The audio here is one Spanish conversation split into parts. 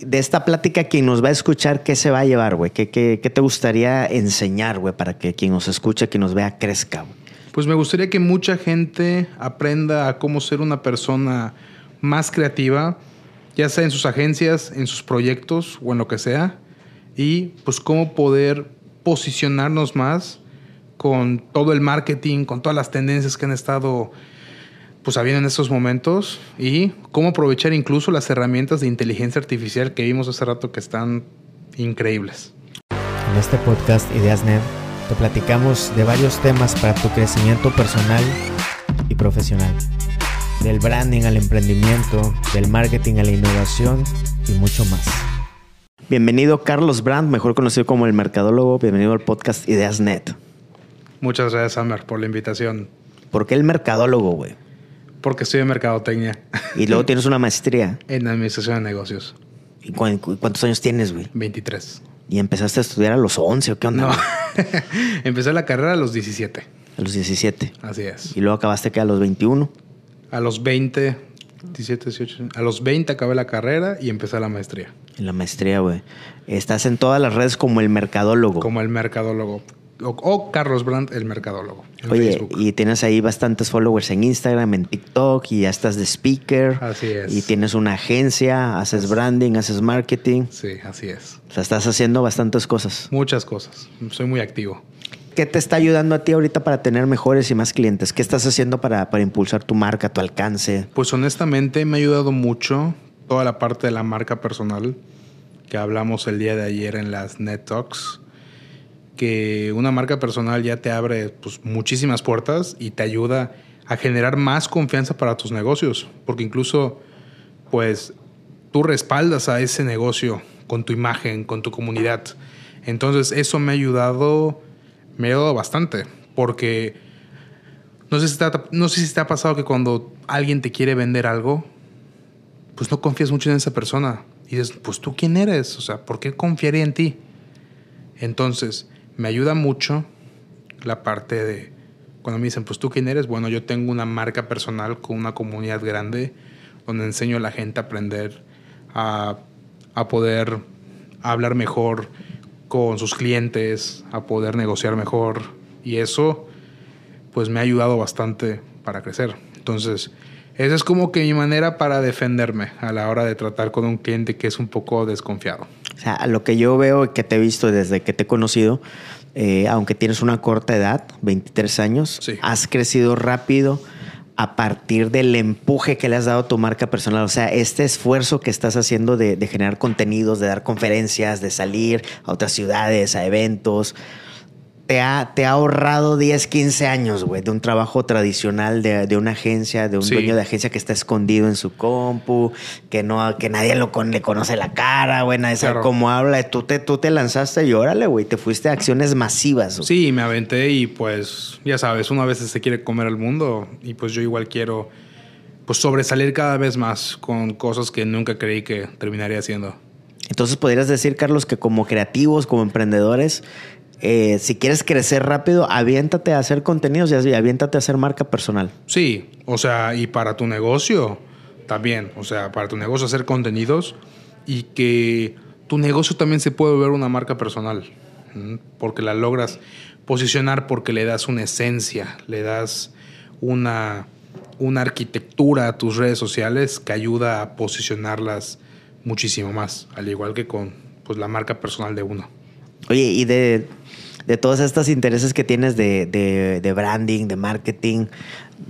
de esta plática, quien nos va a escuchar, ¿qué se va a llevar, güey? ¿Qué, qué, qué te gustaría enseñar, güey, para que quien nos escuche, quien nos vea, crezca, güey? Pues me gustaría que mucha gente aprenda a cómo ser una persona más creativa, ya sea en sus agencias, en sus proyectos o en lo que sea, y pues cómo poder posicionarnos más con todo el marketing, con todas las tendencias que han estado pues habiendo en estos momentos y cómo aprovechar incluso las herramientas de inteligencia artificial que vimos hace rato que están increíbles. En este podcast IdeasNet te platicamos de varios temas para tu crecimiento personal y profesional. Del branding al emprendimiento, del marketing a la innovación y mucho más. Bienvenido Carlos Brand, mejor conocido como el mercadólogo. Bienvenido al podcast IdeasNet. Muchas gracias, Samer, por la invitación. ¿Por qué el mercadólogo, güey? Porque estoy en mercadotecnia. Y luego tienes una maestría. En administración de negocios. ¿Y cuántos años tienes, güey? 23. ¿Y empezaste a estudiar a los 11 o qué onda? No. Empecé la carrera a los 17. A los 17. Así es. ¿Y luego acabaste que a los 21? A los 20, 17, 18. A los 20 acabé la carrera y empecé la maestría. En la maestría, güey. Estás en todas las redes como el mercadólogo. Como el mercadólogo. O, Carlos Brandt, el mercadólogo. Oye, y tienes ahí bastantes followers en Instagram, en TikTok, y ya estás de speaker. Así es. Y tienes una agencia, haces branding, haces marketing. Sí, así es. O sea, estás haciendo bastantes cosas. Muchas cosas. Soy muy activo. ¿Qué te está ayudando a ti ahorita para tener mejores y más clientes? ¿Qué estás haciendo para, para impulsar tu marca, tu alcance? Pues honestamente me ha ayudado mucho toda la parte de la marca personal que hablamos el día de ayer en las Net Talks que una marca personal ya te abre pues, muchísimas puertas y te ayuda a generar más confianza para tus negocios, porque incluso pues tú respaldas a ese negocio con tu imagen, con tu comunidad. Entonces eso me ha ayudado, me ha ayudado bastante, porque no sé, si te ha, no sé si te ha pasado que cuando alguien te quiere vender algo, pues no confías mucho en esa persona. Y dices, pues tú quién eres, o sea, ¿por qué confiaría en ti? Entonces, me ayuda mucho la parte de cuando me dicen, pues tú quién eres, bueno, yo tengo una marca personal con una comunidad grande donde enseño a la gente a aprender a, a poder hablar mejor con sus clientes, a poder negociar mejor y eso pues me ha ayudado bastante para crecer. Entonces, esa es como que mi manera para defenderme a la hora de tratar con un cliente que es un poco desconfiado. O sea, lo que yo veo que te he visto desde que te he conocido, eh, aunque tienes una corta edad, 23 años, has crecido rápido a partir del empuje que le has dado a tu marca personal. O sea, este esfuerzo que estás haciendo de, de generar contenidos, de dar conferencias, de salir a otras ciudades, a eventos te ha, te ha ahorrado 10, 15 años, güey, de un trabajo tradicional de, de una agencia, de un dueño de agencia que está escondido en su compu, que no, que nadie lo le conoce la cara, güey, nadie sabe cómo habla. Tú te, tú te lanzaste y órale, güey, te fuiste a acciones masivas. Sí, me aventé y pues, ya sabes, uno a veces se quiere comer el mundo y pues yo igual quiero pues sobresalir cada vez más con cosas que nunca creí que terminaría haciendo. Entonces podrías decir, Carlos, que como creativos, como emprendedores, eh, si quieres crecer rápido, aviéntate a hacer contenidos y aviéntate a hacer marca personal. Sí, o sea, y para tu negocio también, o sea, para tu negocio hacer contenidos y que tu negocio también se puede ver una marca personal, porque la logras posicionar porque le das una esencia, le das una, una arquitectura a tus redes sociales que ayuda a posicionarlas muchísimo más, al igual que con pues, la marca personal de uno. Oye, y de, de todos estos intereses que tienes de, de, branding, de marketing.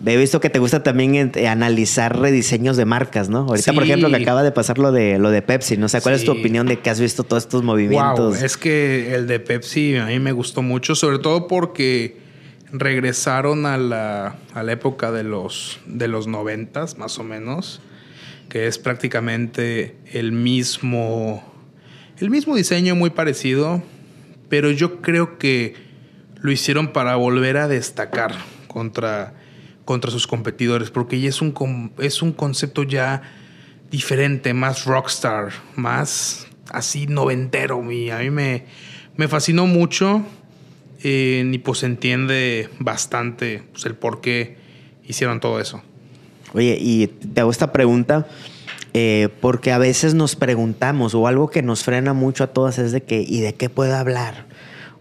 He visto que te gusta también eh, analizar rediseños de marcas, ¿no? Ahorita, por ejemplo, que acaba de pasar lo de, lo de Pepsi, ¿no? sé ¿cuál es tu opinión de que has visto todos estos movimientos? es que el de Pepsi a mí me gustó mucho, sobre todo porque regresaron a la, a la época de los, de los noventas, más o menos, que es prácticamente el mismo, el mismo diseño muy parecido, pero yo creo que lo hicieron para volver a destacar contra, contra sus competidores, porque ya es un, es un concepto ya diferente, más rockstar, más así noventero. Y a mí me, me fascinó mucho eh, y pues entiende bastante pues, el por qué hicieron todo eso. Oye, y te hago esta pregunta Eh, porque a veces nos preguntamos, o algo que nos frena mucho a todas es de que, ¿y de qué puedo hablar?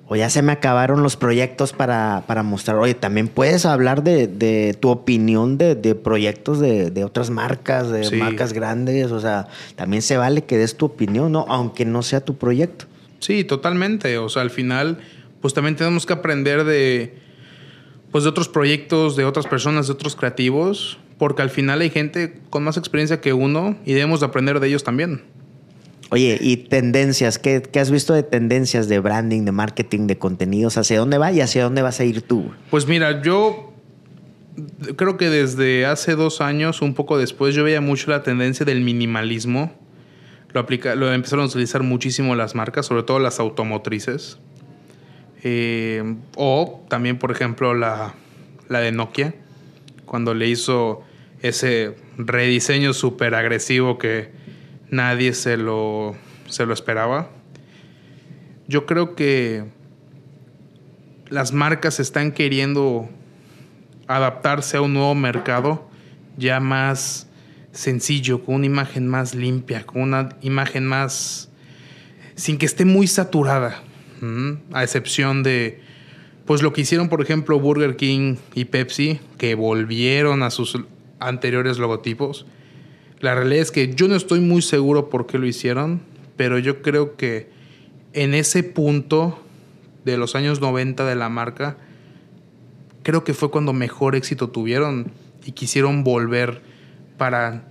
O ya se me acabaron los proyectos para, mostrar. Oye, también puedes hablar de, tu opinión de, proyectos de, otras marcas, de marcas grandes. O sea, también se vale que des tu opinión, ¿no? Aunque no sea tu proyecto. Sí, totalmente. O sea, al final, pues también tenemos que aprender de, pues, de otros proyectos, de otras personas, de otros creativos porque al final hay gente con más experiencia que uno y debemos de aprender de ellos también. Oye, y tendencias, ¿qué, has visto de tendencias de branding, de marketing, de contenidos? ¿Hacia dónde va y hacia dónde vas a ir tú? Pues mira, yo creo que desde hace dos años, un poco después, yo veía mucho la tendencia del minimalismo. Lo, aplica, lo empezaron a utilizar muchísimo las marcas, sobre todo las automotrices. Eh, o también, por ejemplo, la, la de Nokia, cuando le hizo ese rediseño súper agresivo que nadie se lo, se lo esperaba. Yo creo que las marcas están queriendo adaptarse a un nuevo mercado ya más sencillo, con una imagen más limpia, con una imagen más... sin que esté muy saturada, a excepción de pues lo que hicieron, por ejemplo, Burger King y Pepsi, que volvieron a sus anteriores logotipos. La realidad es que yo no estoy muy seguro por qué lo hicieron, pero yo creo que en ese punto de los años 90 de la marca, creo que fue cuando mejor éxito tuvieron y quisieron volver para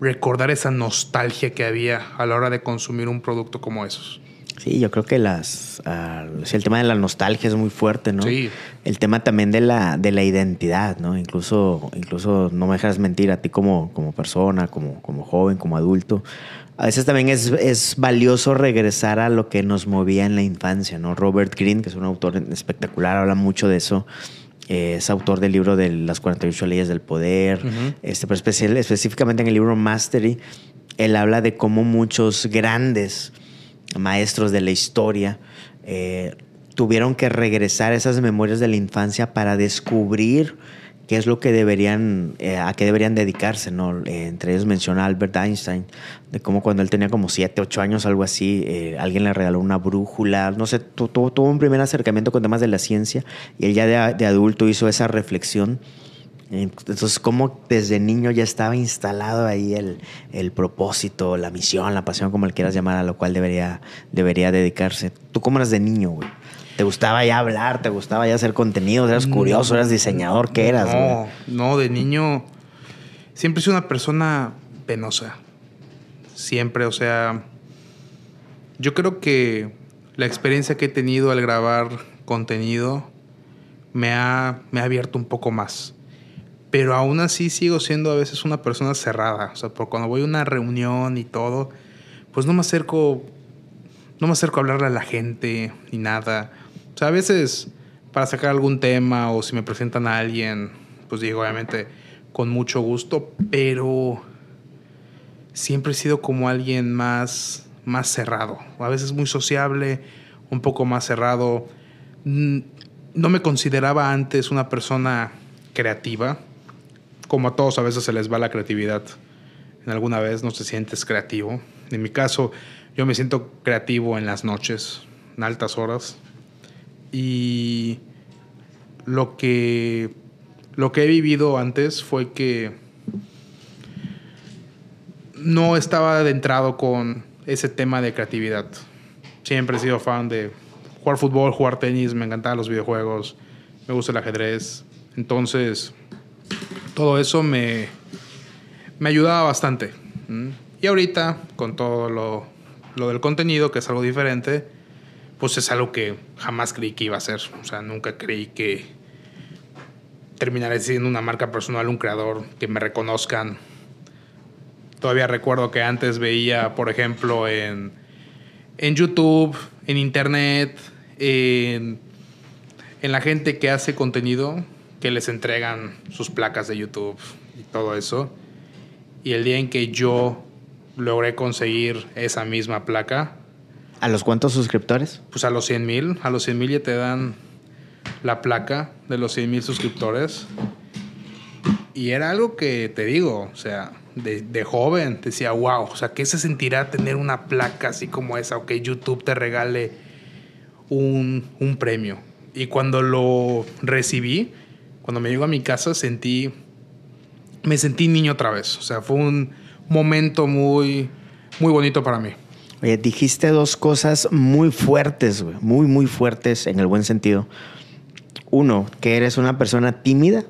recordar esa nostalgia que había a la hora de consumir un producto como esos. Sí, yo creo que las ah, el tema de la nostalgia es muy fuerte, ¿no? Sí. El tema también de la, de la identidad, ¿no? Incluso, incluso no me dejas mentir a ti como, como persona, como, como joven, como adulto. A veces también es, es valioso regresar a lo que nos movía en la infancia, ¿no? Robert Greene, que es un autor espectacular, habla mucho de eso. Eh, es autor del libro de las 48 leyes del poder, este, pero especial, específicamente en el libro Mastery, él habla de cómo muchos grandes maestros de la historia, eh, tuvieron que regresar esas memorias de la infancia para descubrir qué es lo que deberían, eh, a qué deberían dedicarse, ¿no? Eh, entre ellos menciona Albert Einstein, de cómo cuando él tenía como 7, 8 años, algo así, alguien le regaló una brújula, no sé, tuvo, un primer acercamiento con temas de la ciencia y él ya de adulto hizo esa reflexión entonces, como desde niño ya estaba instalado ahí el, propósito, la misión, la pasión, como le quieras llamar, a lo cual debería, debería dedicarse? ¿Tú cómo eras de niño, güey? ¿Te gustaba ya hablar? ¿Te gustaba ya hacer contenido? ¿Eras curioso? ¿Eras diseñador? ¿Qué eras? No, no, de niño siempre he sido una persona penosa. Siempre, o sea, yo creo que la experiencia que he tenido al grabar contenido me ha, me ha abierto un poco más pero aún así sigo siendo a veces una persona cerrada. O sea, por cuando voy a una reunión y todo, pues no me acerco, no me acerco a hablarle a la gente ni nada. O sea, a veces para sacar algún tema o si me presentan a alguien, pues digo, obviamente con mucho gusto, pero siempre he sido como alguien más, más cerrado. A veces muy sociable, un poco más cerrado. No me consideraba antes una persona creativa como a todos a veces se les va la creatividad. En alguna vez no te sientes creativo. En mi caso, yo me siento creativo en las noches, en altas horas. Y lo que, lo que he vivido antes fue que no estaba adentrado con ese tema de creatividad. Siempre he sido fan de jugar fútbol, jugar tenis, me encantaban los videojuegos, me gusta el ajedrez. Entonces, todo eso me, me ayudaba bastante. Y ahorita, con todo lo, del contenido, que es algo diferente, pues es algo que jamás creí que iba a ser. O sea, nunca creí que terminaré siendo una marca personal, un creador, que me reconozcan. Todavía recuerdo que antes veía, por ejemplo, en, en YouTube, en Internet, en la gente que hace contenido, que les entregan sus placas de YouTube y todo eso. Y el día en que yo logré conseguir esa misma placa. ¿A los cuántos suscriptores? Pues a los 100 mil. A los 100 mil ya te dan la placa de los 100 mil suscriptores. Y era algo que te digo, o sea, de, joven, decía, wow, o sea, ¿qué se sentirá tener una placa así como esa o que YouTube te regale un, un premio? Y cuando lo recibí, cuando me llegó a mi casa, sentí, me sentí niño otra vez. O sea, fue un momento muy, muy bonito para mí. Oye, dijiste dos cosas muy fuertes, güey, muy, muy fuertes en el buen sentido. Uno, que eres una persona tímida.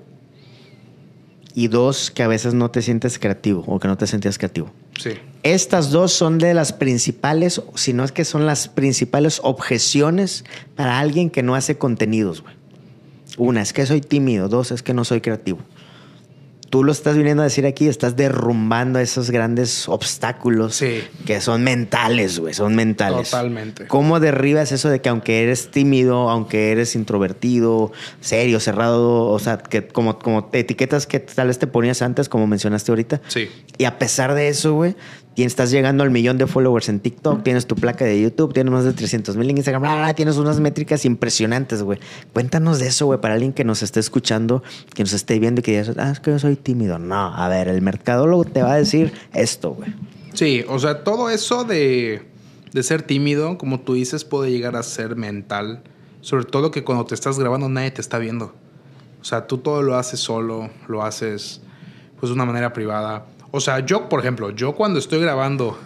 Y dos, que a veces no te sientes creativo o que no te sentías creativo. Sí. Estas dos son de las principales, si no es que son las principales objeciones para alguien que no hace contenidos, güey. Una, es que soy tímido. Dos, es que no soy creativo tú lo estás viniendo a decir aquí, estás derrumbando esos grandes obstáculos que son mentales, güey, son mentales. Totalmente. ¿Cómo derribas eso de que aunque eres tímido, aunque eres introvertido, serio, cerrado, o sea, que como, como etiquetas que tal vez te ponías antes, como mencionaste ahorita? Sí. Y a pesar de eso, güey, estás llegando al millón de followers en TikTok, tienes tu placa de YouTube, tienes más de 300 mil en Instagram, tienes unas métricas impresionantes, güey. Cuéntanos de eso, güey, para alguien que nos esté escuchando, que nos esté viendo y que diga, ah, es que yo soy tímido. No, a ver, el mercadólogo te va a decir esto, güey. Sí, o sea, todo eso de, de ser tímido, como tú dices, puede llegar a ser mental. Sobre todo que cuando te estás grabando nadie te está viendo. O sea, tú todo lo haces solo, lo haces pues de una manera privada o sea, yo, por ejemplo, yo cuando estoy grabando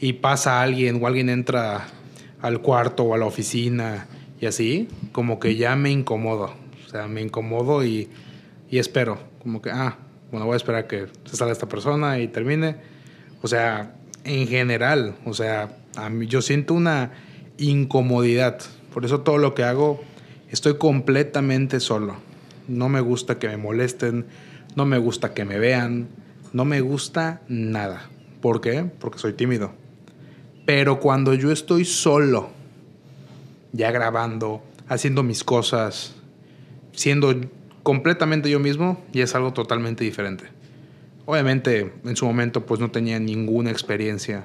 y pasa alguien o alguien entra al cuarto o a la oficina y así, como que ya me incomodo. O sea, me incomodo y, y espero. Como que, ah, bueno, voy a esperar que se salga esta persona y termine. O sea, en general, o sea, yo siento una incomodidad. Por eso todo lo que hago, estoy completamente solo. No me gusta que me molesten, no me gusta que me vean no me gusta nada. ¿Por qué? Porque soy tímido. Pero cuando yo estoy solo, ya grabando, haciendo mis cosas, siendo completamente yo mismo, ya es algo totalmente diferente. Obviamente, en su momento, pues no tenía ninguna experiencia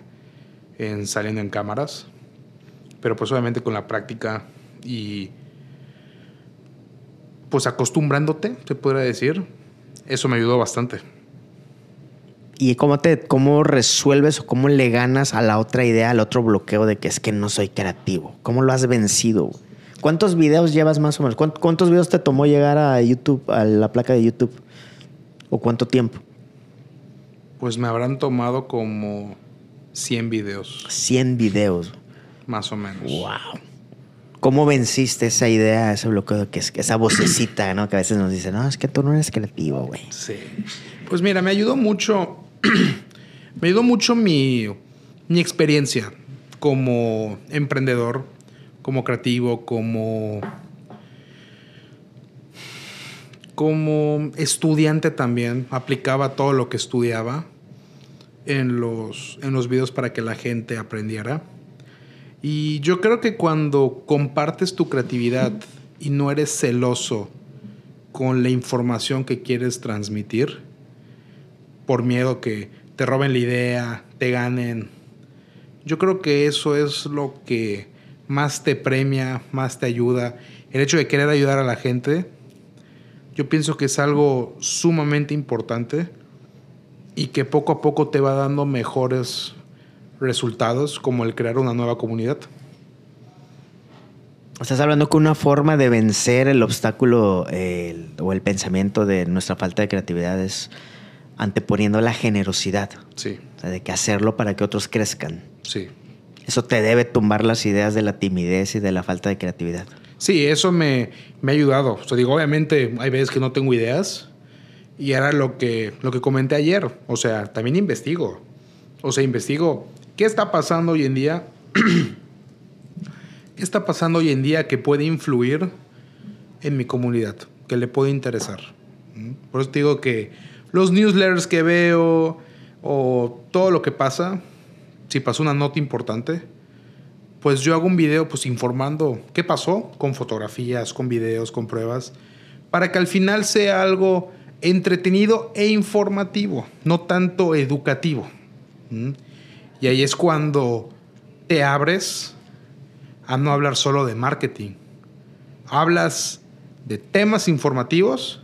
en saliendo en cámaras, pero pues obviamente con la práctica y pues acostumbrándote, se podría decir, eso me ayudó bastante. ¿Y cómo, te, cómo resuelves o cómo le ganas a la otra idea, al otro bloqueo de que es que no soy creativo? ¿Cómo lo has vencido? ¿Cuántos videos llevas más o menos? ¿Cuántos videos te tomó llegar a YouTube, a la placa de YouTube? ¿O cuánto tiempo? Pues me habrán tomado como 100 videos. 100 videos. Más o menos. Wow. ¿Cómo venciste esa idea, ese bloqueo, que es esa vocecita, ¿no? Que a veces nos dice, no, es que tú no eres creativo, güey. Sí. Pues mira, me ayudó mucho me ayudó mucho mi, experiencia como emprendedor, como creativo, como, como estudiante también. Aplicaba todo lo que estudiaba en los, en los videos para que la gente aprendiera. Y yo creo que cuando compartes tu creatividad y no eres celoso con la información que quieres transmitir, por miedo que te roben la idea, te ganen. Yo creo que eso es lo que más te premia, más te ayuda. El hecho de querer ayudar a la gente, yo pienso que es algo sumamente importante y que poco a poco te va dando mejores resultados, como el crear una nueva comunidad. Estás hablando que una forma de vencer el obstáculo o el pensamiento de nuestra falta de creatividad es anteponiendo la generosidad. Sí. O sea, de que hacerlo para que otros crezcan. Sí. Eso te debe tumbar las ideas de la timidez y de la falta de creatividad. Sí, eso me, me ha ayudado. O sea, digo, obviamente hay veces que no tengo ideas y era lo que, lo que comenté ayer. O sea, también investigo. O sea, investigo qué está pasando hoy en día. ¿Qué está pasando hoy en día que puede influir en mi comunidad? Que le puede interesar. ¿Mm? Por eso te digo que los newsletters que veo o todo lo que pasa, si pasó una nota importante, pues yo hago un video pues informando qué pasó con fotografías, con videos, con pruebas, para que al final sea algo entretenido e informativo, no tanto educativo. Y ahí es cuando te abres a no hablar solo de marketing. Hablas de temas informativos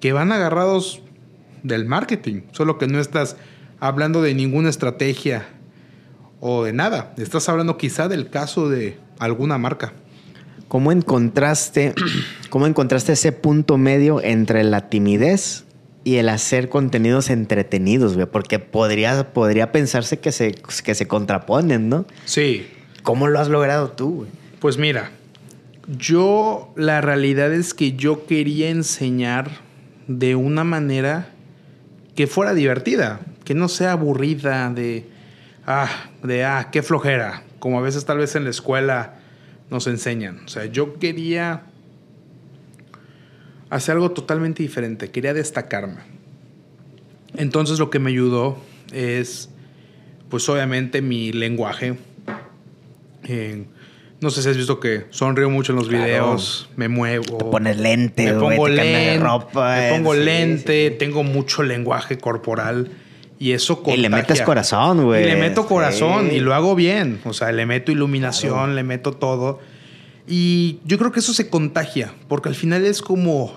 que van agarrados del marketing, solo que no estás hablando de ninguna estrategia o de nada, estás hablando quizá del caso de alguna marca. ¿Cómo encontraste, cómo encontraste ese punto medio entre la timidez y el hacer contenidos entretenidos, güey? Porque podría, podría pensarse que se, que se contraponen, ¿no? Sí. ¿Cómo lo has logrado tú, güey? Pues mira, yo la realidad es que yo quería enseñar de una manera que fuera divertida, que no sea aburrida de, ah, de, ah, qué flojera, como a veces tal vez en la escuela nos enseñan. O sea, yo quería hacer algo totalmente diferente, quería destacarme. Entonces lo que me ayudó es, pues obviamente mi lenguaje. no sé si has visto que sonrío mucho en los videos, me muevo. Te pones lente, me pongo lente, ropa, me pongo lente, tengo mucho lenguaje corporal. Y eso contagia. Y le metes corazón, güey. Y le meto corazón y lo hago bien. O sea, le meto iluminación, le meto todo. Y yo creo que eso se contagia, porque al final es como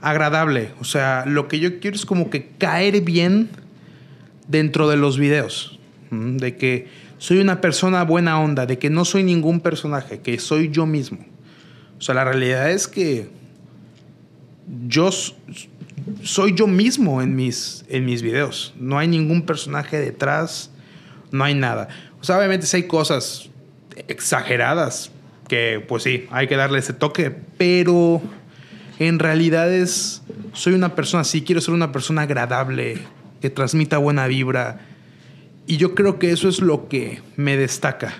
agradable. O sea, lo que yo quiero es como que caer bien dentro de los videos. De que soy una persona buena onda, de que no soy ningún personaje, que soy yo mismo. O sea, la realidad es que yo soy yo mismo en mis, en mis videos. No hay ningún personaje detrás, no hay nada. O sea, obviamente si hay cosas exageradas que, pues sí, hay que darle ese toque, pero en realidad es, soy una persona así, quiero ser una persona agradable, que transmita buena vibra. Y yo creo que eso es lo que me destaca.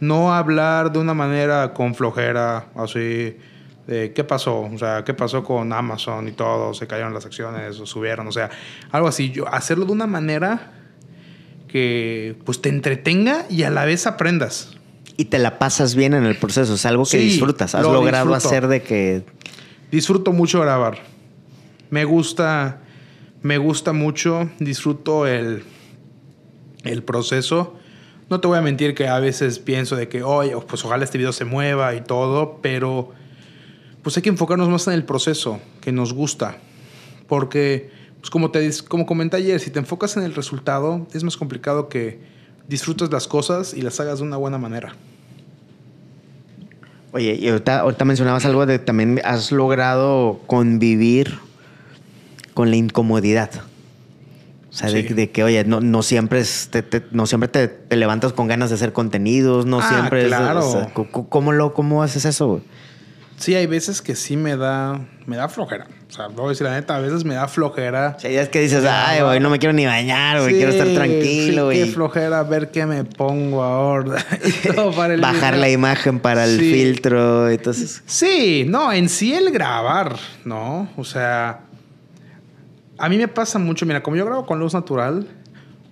No hablar de una manera con flojera, así qué pasó, o sea, qué pasó con Amazon y todo, se cayeron las acciones o subieron, o sea, algo así. Yo hacerlo de una manera que pues te entretenga y a la vez aprendas. Y te la pasas bien en el proceso, es algo que disfrutas, has logrado hacer de que disfruto mucho grabar. Me gusta me gusta mucho, disfruto el el proceso. No te voy a mentir que a veces pienso de que, oye, pues ojalá este video se mueva y todo, pero pues hay que enfocarnos más en el proceso que nos gusta. Porque, pues como, te, como comenté ayer, si te enfocas en el resultado, es más complicado que disfrutes las cosas y las hagas de una buena manera. Oye, y ahorita, mencionabas algo de también has logrado convivir con la incomodidad. O sea, de, que, oye, no, no siempre, te, no siempre te, levantas con ganas de hacer contenidos, no ah, siempre claro. ¿cómo, lo, ¿Cómo haces eso? Sí, hay veces que sí me da, me da flojera. O sea, voy a decir la neta, a veces me da flojera. Sí, es que dices, ay, güey, no me quiero ni bañar, güey, quiero estar tranquilo, güey. qué flojera ver qué me pongo ahora. Bajar la imagen para el filtro, entonces. Sí, no, en sí el grabar, ¿no? O sea, a mí me pasa mucho, mira, como yo grabo con luz natural,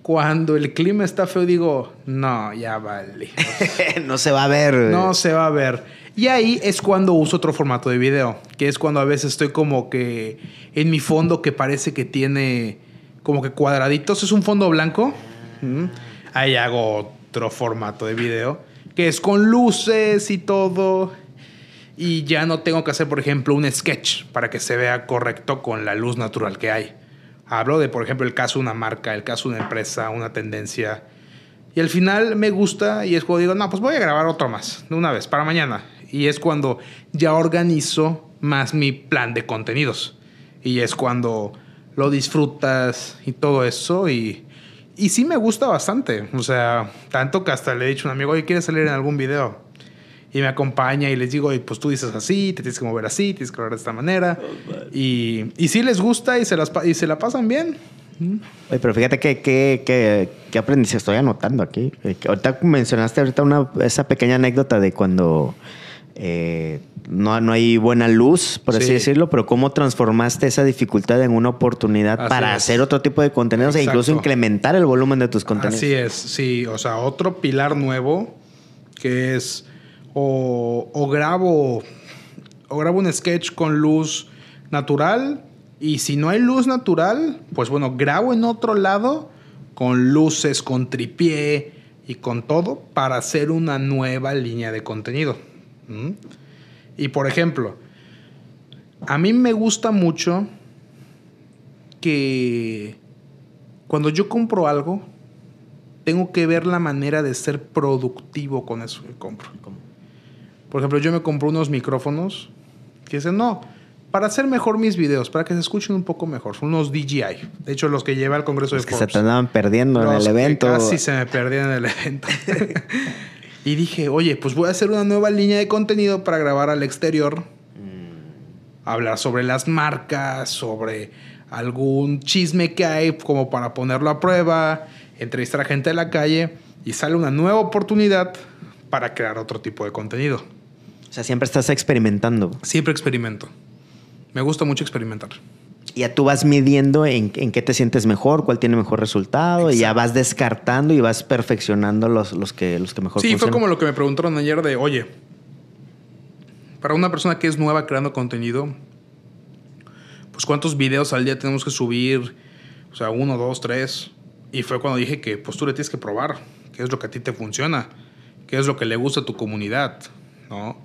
cuando el clima está feo digo, no, ya vale. no se va a ver. No se va a ver. Y ahí es cuando uso otro formato de video, que es cuando a veces estoy como que en mi fondo que parece que tiene como que cuadraditos, es un fondo blanco. Ahí hago otro formato de video, que es con luces y todo. Y ya no tengo que hacer, por ejemplo, un sketch para que se vea correcto con la luz natural que hay. Hablo de, por ejemplo, el caso de una marca, el caso de una empresa, una tendencia. Y al final me gusta y es cuando digo, no, pues voy a grabar otro más, de una vez, para mañana. Y es cuando ya organizo más mi plan de contenidos. Y es cuando lo disfrutas y todo eso. Y, y sí me gusta bastante. O sea, tanto que hasta le he dicho a un amigo, oye, ¿quieres salir en algún video? Y me acompaña y les digo, pues tú dices así, te tienes que mover así, tienes que hablar de esta manera. y, y sí les gusta y se, las, y se la pasan bien. Oye, pero fíjate que, que, que, que aprendizaje estoy anotando aquí. Eh, ahorita mencionaste ahorita una, esa pequeña anécdota de cuando eh, no, no hay buena luz, por así decirlo, pero cómo transformaste esa dificultad en una oportunidad para hacer otro tipo de contenidos e incluso incrementar el volumen de tus contenidos. Así es, sí, o sea, otro pilar nuevo que es o, grabo o grabo un sketch con luz natural y si no hay luz natural, pues bueno, grabo en otro lado con luces, con tripié y con todo para hacer una nueva línea de contenido. Y por ejemplo, a mí me gusta mucho que cuando yo compro algo, tengo que ver la manera de ser productivo con eso que compro. Por ejemplo, yo me compro unos micrófonos que dicen, no, para hacer mejor mis videos, para que se escuchen un poco mejor, son unos DJI. De hecho, los que lleva al Congreso los de que se te andaban perdiendo en el evento. Casi se me perdían en el evento. y dije, oye, pues voy a hacer una nueva línea de contenido para grabar al exterior. Mm. Hablar sobre las marcas, sobre algún chisme que hay como para ponerlo a prueba, entrevistar a gente de la calle y sale una nueva oportunidad para crear otro tipo de contenido. O sea, siempre estás experimentando. Siempre experimento. Me gusta mucho experimentar. Y ya tú vas midiendo en, qué te sientes mejor, cuál tiene mejor resultado, y ya vas descartando y vas perfeccionando los, los, que, los que mejor Sí, fue como lo que me preguntaron ayer de, oye, para una persona que es nueva creando contenido, pues cuántos videos al día tenemos que subir, o sea, uno, dos, tres. Y fue cuando dije que pues tú le tienes que probar qué es lo que a ti te funciona, qué es lo que le gusta a tu comunidad, ¿no?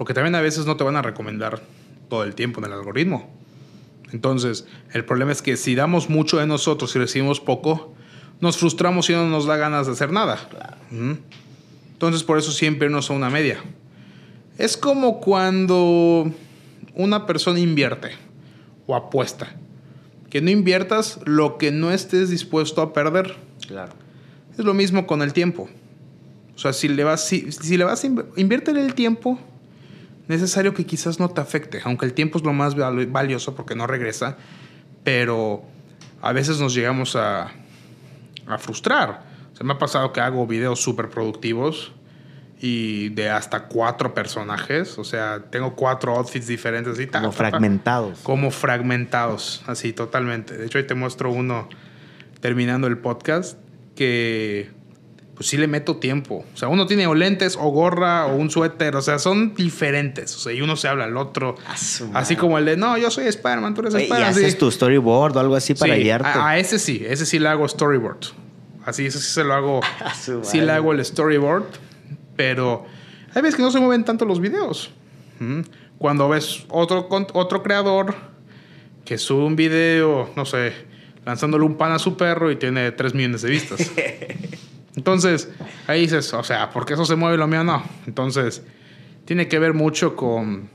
Porque también a veces no te van a recomendar todo el tiempo en el algoritmo. Entonces, el problema es que si damos mucho de nosotros y recibimos poco, nos frustramos y no nos da ganas de hacer nada. Entonces, por eso siempre no son una media. Es como cuando una persona invierte o apuesta. Que no inviertas lo que no estés dispuesto a perder. Claro. Es lo mismo con el tiempo. O sea, si le vas, si, le vas a invertir el tiempo necesario que quizás no te afecte, aunque el tiempo es lo más valioso porque no regresa, pero a veces nos llegamos a, a frustrar. Se me ha pasado que hago videos súper productivos y de hasta cuatro personajes. O sea, tengo cuatro outfits diferentes y tal. Como fragmentados. Como fragmentados, así totalmente. De hecho, ahí te muestro uno terminando el podcast que pues sí le meto tiempo. O sea, uno tiene o lentes o gorra o un suéter, o sea, son diferentes. O sea, y uno se habla al otro. Así como el de, no, yo soy Spider-Man, tú eres Spider-Man. ¿Y haces tu storyboard o algo así para guiarte? A, ese sí, ese sí le hago storyboard. Así, ese sí se lo hago. sí le hago el storyboard, pero hay veces que no se mueven tanto los videos. Cuando ves otro, otro creador que sube un video, no sé, lanzándole un pan a su perro y tiene 3 millones de vistas. Entonces, ahí dices, o sea, ¿por qué eso se mueve lo mío no? Entonces, tiene que ver mucho con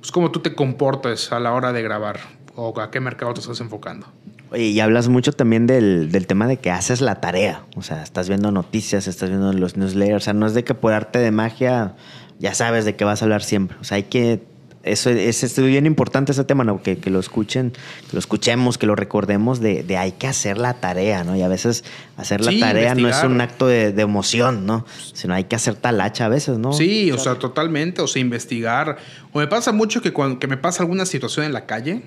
pues, cómo tú te comportes a la hora de grabar o a qué mercado te estás enfocando. Oye, y hablas mucho también del, del, tema de que haces la tarea. O sea, estás viendo noticias, estás viendo los newsletters. O sea, no es de que por arte de magia ya sabes de qué vas a hablar siempre. O sea, hay que eso es, bien importante ese tema, ¿no? Que, lo escuchen, que lo escuchemos, que lo recordemos de, de, hay que hacer la tarea, ¿no? Y a veces hacer la tarea no es un acto de, emoción, ¿no? Sino hay que hacer talacha a veces, ¿no? Sí, o sea, totalmente, o sea, investigar. O me pasa mucho que cuando que me pasa alguna situación en la calle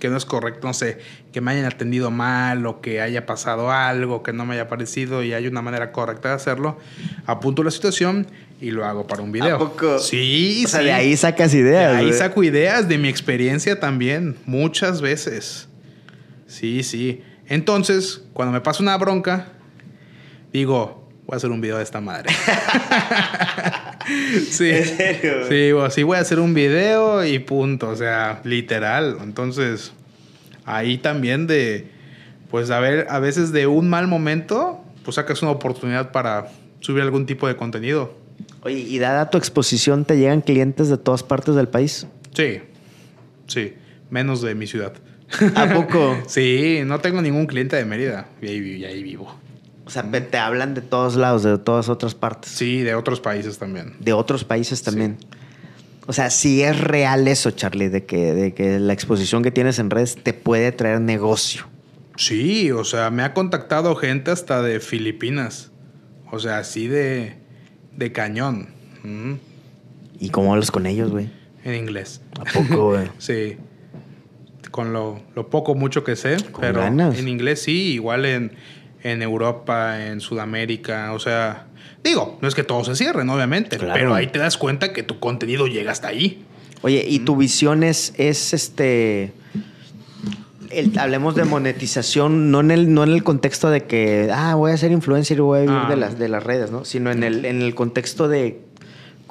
que no es correcto, no sé, que me hayan atendido mal o que haya pasado algo que no me haya parecido y hay una manera correcta de hacerlo, apunto la situación y lo hago para un video. ¿A poco? Sí, o sea, de ahí sacas ideas. De ahí saco ideas de mi experiencia también, muchas veces. Sí, sí. Entonces, cuando me pasa una bronca, digo, voy a hacer un video de esta madre. sí. ¿En serio? Sí, sí, voy a hacer un video y punto. O sea, literal. Entonces, ahí también de, pues, a ver, a veces de un mal momento, pues sacas una oportunidad para subir algún tipo de contenido. Oye, ¿y dada tu exposición, te llegan clientes de todas partes del país? Sí, sí, menos de mi ciudad. ¿A poco? sí, no tengo ningún cliente de Mérida y ahí, vivo. O sea, te hablan de todos lados, de todas otras partes. Sí, de otros países también. De otros países también. O sea, si es real eso, Charlie, de que, de que la exposición que tienes en redes te puede traer negocio. Sí, o sea, me ha contactado gente hasta de Filipinas. O sea, así de de cañón. ¿Y cómo hablas con ellos, güey? En inglés. ¿A poco, güey? sí. Con lo, poco, mucho que sé. pero en inglés sí, igual en, en Europa, en Sudamérica. O sea, digo, no es que todo se cierren, obviamente. Pero ahí te das cuenta que tu contenido llega hasta ahí. Oye, ¿y tu visión es, es este hablemos de monetización, no en, el, no en el contexto de que, ah, voy a ser influencer y voy a vivir de, ah. las, de las redes, ¿no? Sino en el, en el contexto de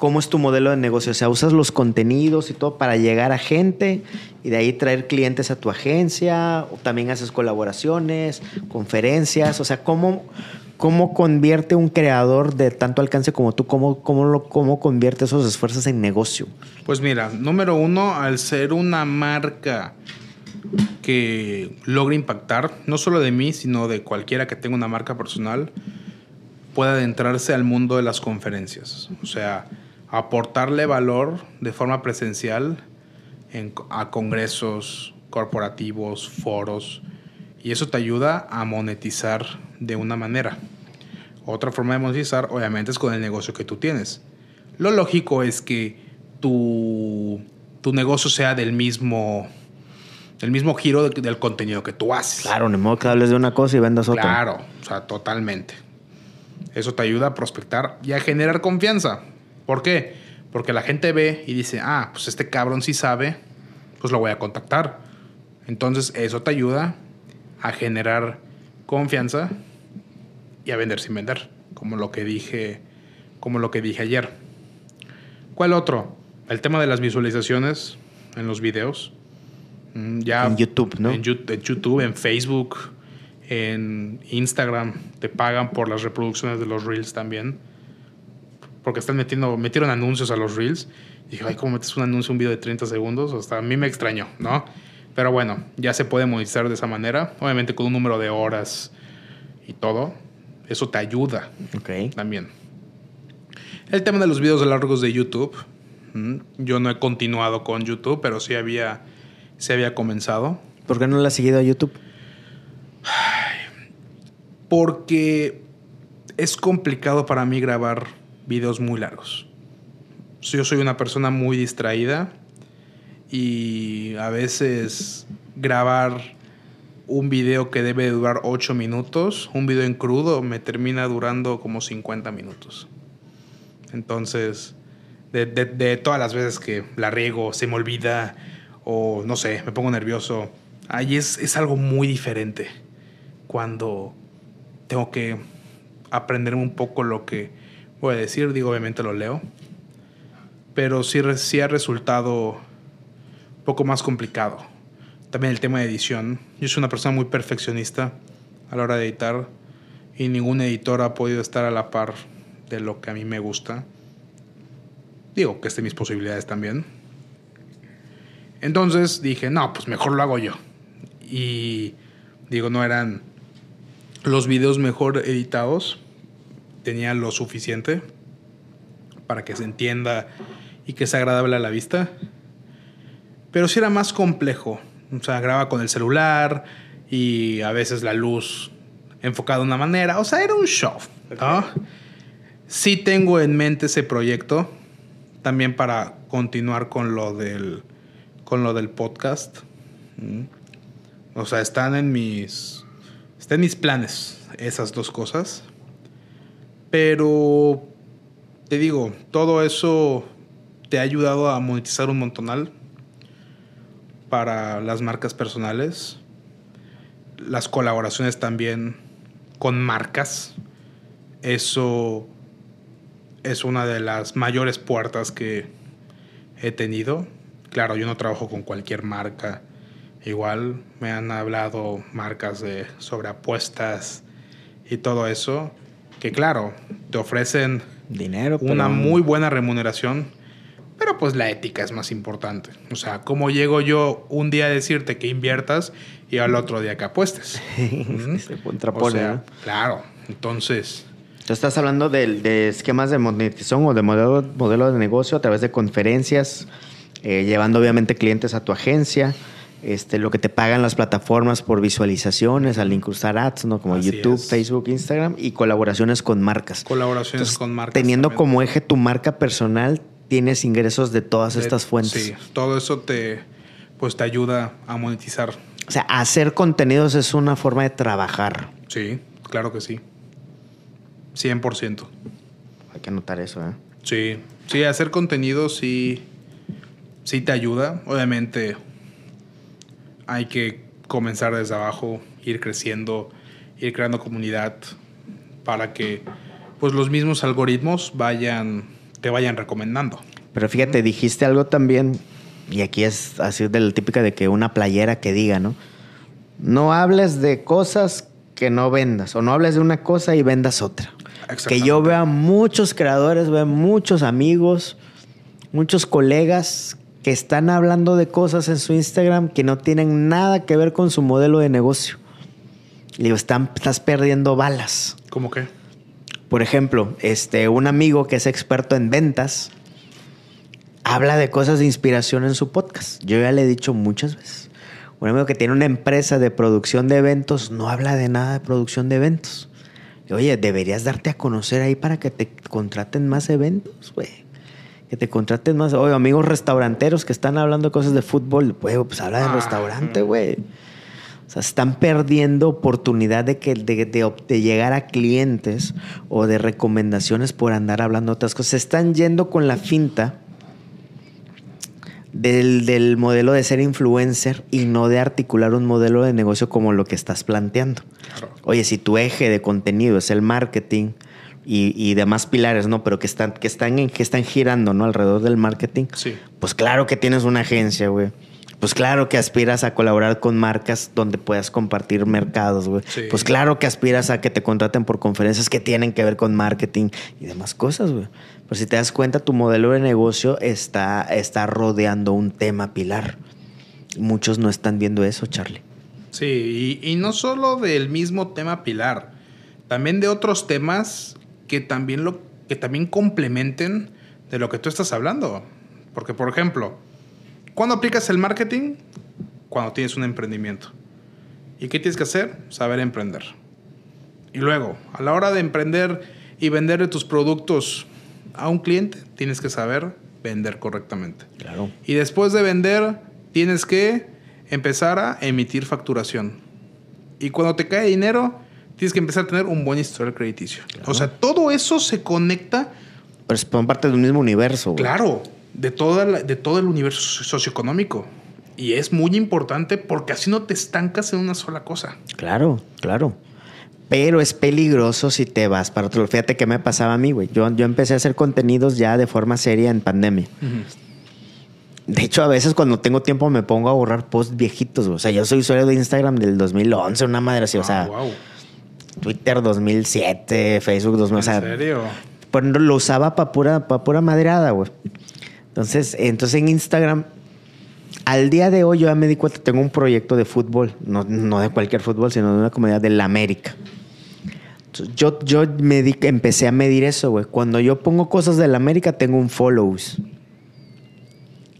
¿Cómo es tu modelo de negocio? O sea, usas los contenidos y todo para llegar a gente y de ahí traer clientes a tu agencia, o también haces colaboraciones, conferencias, o sea, ¿cómo, cómo convierte un creador de tanto alcance como tú, cómo, cómo, lo, cómo convierte esos esfuerzos en negocio? Pues mira, número uno, al ser una marca que logra impactar, no solo de mí, sino de cualquiera que tenga una marca personal, puede adentrarse al mundo de las conferencias. O sea, aportarle valor de forma presencial a congresos corporativos, foros, y eso te ayuda a monetizar de una manera. Otra forma de monetizar, obviamente, es con el negocio que tú tienes. Lo lógico es que tu, tu negocio sea del mismo, del mismo giro del contenido que tú haces. Claro, ni modo que hables de una cosa y vendas otra. Claro, o sea, totalmente. Eso te ayuda a prospectar y a generar confianza. ¿Por qué? Porque la gente ve y dice, ah, pues este cabrón sí sabe, pues lo voy a contactar. Entonces eso te ayuda a generar confianza y a vender sin vender, como lo que dije, como lo que dije ayer. ¿Cuál otro? El tema de las visualizaciones en los videos. Mm, ya en YouTube, ¿no? En, YouTube, en Facebook, en Instagram, te pagan por las reproducciones de los reels también porque están metiendo, metieron anuncios a los reels. Y dije, ay, ¿cómo metes un anuncio, un video de 30 segundos? Hasta a mí me extrañó, ¿no? Pero bueno, ya se puede monetizar de esa manera, obviamente con un número de horas y todo. Eso te ayuda okay. también. El tema de los videos largos de YouTube. Yo no he continuado con YouTube, pero sí había, sí había comenzado. ¿Por qué no le has seguido a YouTube? Porque es complicado para mí grabar videos muy largos. Yo soy una persona muy distraída y a veces grabar un video que debe durar 8 minutos, un video en crudo, me termina durando como 50 minutos. Entonces, de, todas las veces que la riego, se me olvida o no sé, me pongo nervioso, ahí es, es algo muy diferente cuando tengo que aprender un poco lo que voy a decir, digo, obviamente lo leo, pero sí, sí ha resultado un poco más complicado. También el tema de edición. Yo soy una persona muy perfeccionista a la hora de editar y ningún editor ha podido estar a la par de lo que a mí me gusta. Digo que esté mis posibilidades también. Entonces dije, no, pues mejor lo hago yo. Y digo, no eran los videos mejor editados, tenía lo suficiente para que se entienda y que sea agradable a la vista. Pero sí era más complejo. O sea, grababa con el celular y a veces la luz enfocada de una manera. O sea, era un show. Sí tengo en mente ese proyecto también para continuar con lo del, con lo del podcast. Mm. O sea, están en mis, están en mis planes esas dos cosas. Pero te digo, todo eso te ha ayudado a monetizar un montonal para las marcas personales. Las colaboraciones también con marcas. Eso es una de las mayores puertas que he tenido. Claro, yo no trabajo con cualquier marca. Igual me han hablado marcas de sobre apuestas y todo eso que claro, te ofrecen dinero, una muy buena remuneración, pero pues la ética es más importante. O sea, ¿cómo llego yo un día a decirte que inviertas y al otro día que apuestes? Se contrapone. claro, entonces... Tú estás hablando de, esquemas de monetización o de modelo, modelo de negocio a través de conferencias, eh, llevando obviamente clientes a tu agencia este, lo que te pagan las plataformas por visualizaciones, al incrustar ads, ¿no? Como YouTube, Facebook, Instagram y colaboraciones con marcas. Colaboraciones con marcas. Teniendo como eje tu marca personal, tienes ingresos de todas estas fuentes. Sí, todo eso te, pues te ayuda a monetizar. O sea, hacer contenidos es una forma de trabajar. Sí, claro que sí. 100%. Hay que anotar eso, ¿eh? Sí, sí, hacer contenidos sí, sí te ayuda. Obviamente hay que comenzar desde abajo, ir creciendo, ir creando comunidad para que pues los mismos algoritmos vayan te vayan recomendando. Pero fíjate, dijiste algo también, y aquí es así de la típica de que una playera que diga, ¿no? No hables de cosas que no vendas, o no hables de una cosa y vendas otra. Que yo vea muchos creadores, veo muchos amigos, muchos colegas que están hablando de cosas en su Instagram que no tienen nada que ver con su modelo de negocio. Le digo, están, estás perdiendo balas. ¿Cómo qué? Por ejemplo, este, un amigo que es experto en ventas habla de cosas de inspiración en su podcast. Yo ya le he dicho muchas veces. Un amigo que tiene una empresa de producción de eventos no habla de nada de producción de eventos. Oye, deberías darte a conocer ahí para que te contraten más eventos, güey que te contraten más. Oye, amigos restauranteros que están hablando de cosas de fútbol, güey, pues habla de ah, restaurante, güey. O sea, están perdiendo oportunidad de, que, de, llegar a clientes o de recomendaciones por andar hablando de otras cosas. Se están yendo con la finta del, del, modelo de ser influencer y no de articular un modelo de negocio como lo que estás planteando. Oye, si tu eje de contenido es el marketing, y, demás pilares, ¿no? Pero que están, que están, que están girando, ¿no? Alrededor del marketing. Sí. Pues claro que tienes una agencia, güey. Pues claro que aspiras a colaborar con marcas donde puedas compartir mercados, güey. Pues claro que aspiras a que te contraten por conferencias que tienen que ver con marketing y demás cosas, güey. Pero si te das cuenta, tu modelo de negocio está, está rodeando un tema pilar. Muchos no están viendo eso, Charlie. Sí, y, y no solo del mismo tema pilar, también de otros temas que también, lo, que también complementen de lo que tú estás hablando. Porque, por ejemplo, ¿cuándo aplicas el marketing? Cuando tienes un emprendimiento. ¿Y qué tienes que hacer? Saber emprender. Y luego, a la hora de emprender y vender tus productos a un cliente, tienes que saber vender correctamente. Claro. Y después de vender, tienes que empezar a emitir facturación. Y cuando te cae dinero, tienes que empezar a tener un buen historial crediticio. O sea, todo eso se conecta. Pero son parte del mismo universo. Claro, de, toda de todo el universo socioeconómico. Y es muy importante porque así no te estancas en una sola cosa. Claro, claro. Pero es peligroso si te vas para otro. Fíjate qué me pasaba a mí, güey. Yo, yo empecé a hacer contenidos ya de forma seria en pandemia. De hecho, a veces cuando tengo tiempo me pongo a borrar posts viejitos. O sea, yo soy usuario de Instagram del 2011, una madre así. o sea, wow ah, Twitter 2007, Facebook 2000. ¿En serio? Pues lo usaba para pura, pa pura madreada, güey. Entonces, entonces en Instagram, al día de hoy yo ya me di cuenta, tengo un proyecto de fútbol, no, no de cualquier fútbol, sino de una comunidad de la América. yo, yo me empecé a medir eso, güey. Cuando yo pongo cosas de la América, tengo un follows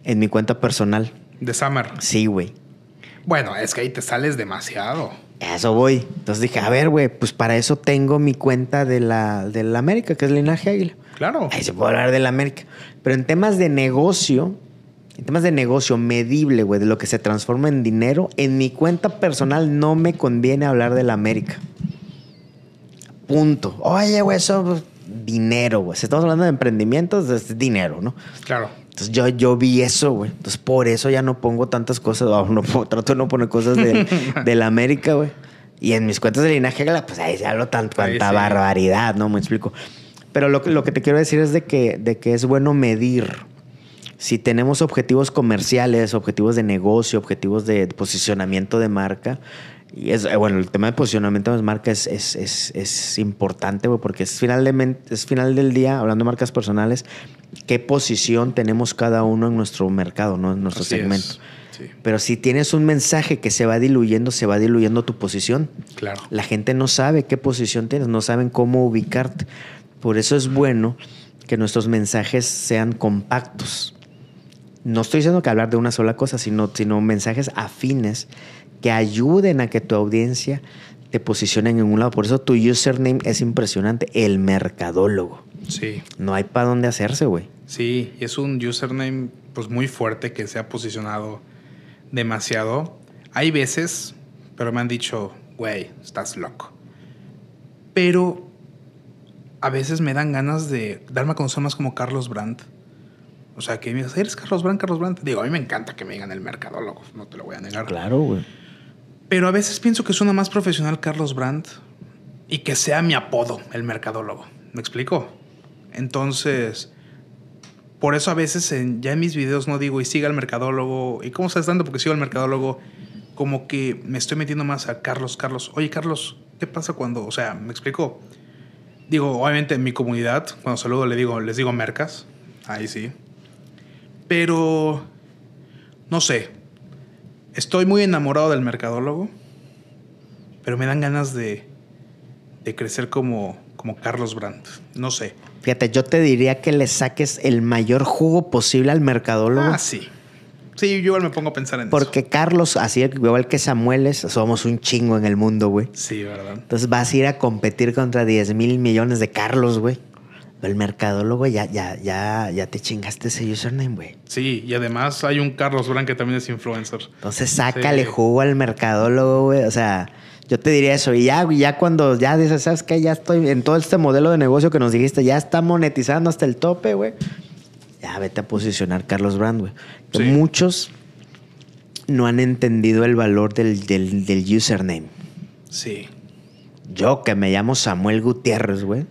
en mi cuenta personal. ¿De Summer? Sí, güey. Bueno, es que ahí te sales demasiado eso voy. Entonces dije, a ver, güey, pues para eso tengo mi cuenta de la, de la América, que es Linaje Águila. Claro. Ahí se puede hablar de la América. Pero en temas de negocio, en temas de negocio medible, güey, de lo que se transforma en dinero, en mi cuenta personal no me conviene hablar de la América. Punto. Oye, güey, eso dinero, güey. Si estamos hablando de emprendimientos, es dinero, ¿no? Claro. Entonces yo, yo vi eso, güey. Entonces por eso ya no pongo tantas cosas, no, trato de no poner cosas de, la América, güey. Y en mis cuentas de linaje, pues ahí se hablo tan, tanta barbaridad, ¿no? Me explico. Pero lo, lo que te quiero decir es de que, de que es bueno medir. Si tenemos objetivos comerciales, objetivos de negocio, objetivos de posicionamiento de marca, y es, bueno, el tema de posicionamiento de marca es, es, es, es importante, güey, porque es final, es final del día, hablando de marcas personales, qué posición tenemos cada uno en nuestro mercado, ¿no? en nuestro segmento. Pero si tienes un mensaje que se va diluyendo, se va diluyendo tu posición. Claro. La gente no sabe qué posición tienes, no saben cómo ubicarte. Por eso es bueno que nuestros mensajes sean compactos. No estoy diciendo que hablar de una sola cosa, sino, sino mensajes afines que ayuden a que tu audiencia te posicione en un lado. Por eso tu username es impresionante, el mercadólogo. Sí. No hay para dónde hacerse, güey. Sí, es un username pues muy fuerte que se ha posicionado demasiado. Hay veces, pero me han dicho, güey, estás loco. Pero a veces me dan ganas de darme a conocer más como Carlos Brandt. O sea, que me digas, ¿eres Carlos Brandt, Carlos Brandt? Digo, a mí me encanta que me digan el mercadólogo, no te lo voy a negar. Claro, güey. Pero a veces pienso que suena más profesional Carlos Brandt y que sea mi apodo, el mercadólogo. ¿Me explico? Entonces, por eso a veces en, ya en mis videos no digo y siga al mercadólogo. ¿Y cómo estás dando? Porque sigo al mercadólogo. Como que me estoy metiendo más a Carlos. Carlos, oye Carlos, ¿qué pasa cuando, o sea, me explico? Digo, obviamente en mi comunidad, cuando saludo le digo, les digo mercas. Ahí sí. Pero, no sé. Estoy muy enamorado del mercadólogo. Pero me dan ganas de, de crecer como, como Carlos Brandt. No sé. Fíjate, yo te diría que le saques el mayor jugo posible al mercadólogo. Ah, sí. Sí, yo igual me pongo a pensar en Porque Carlos, así igual que Samuel, somos un chingo en el mundo, güey. Sí, ¿verdad? Entonces vas a ir a competir contra 10 mil millones de Carlos, güey. El mercadólogo ya, ya, ya, ya te chingaste ese username, güey. Sí, y además hay un Carlos Brand que también es influencer. Entonces sácale jugo al mercadólogo, güey. O sea, yo te diría eso. Y ya, ya cuando ya dices, ¿sabes qué? Ya estoy en todo este modelo de negocio que nos dijiste, ya está monetizando hasta el tope, güey. Ya vete a posicionar Carlos Brand, güey. Muchos no han entendido el valor del, del, del username. Sí. Yo, que me llamo Samuel Gutiérrez, güey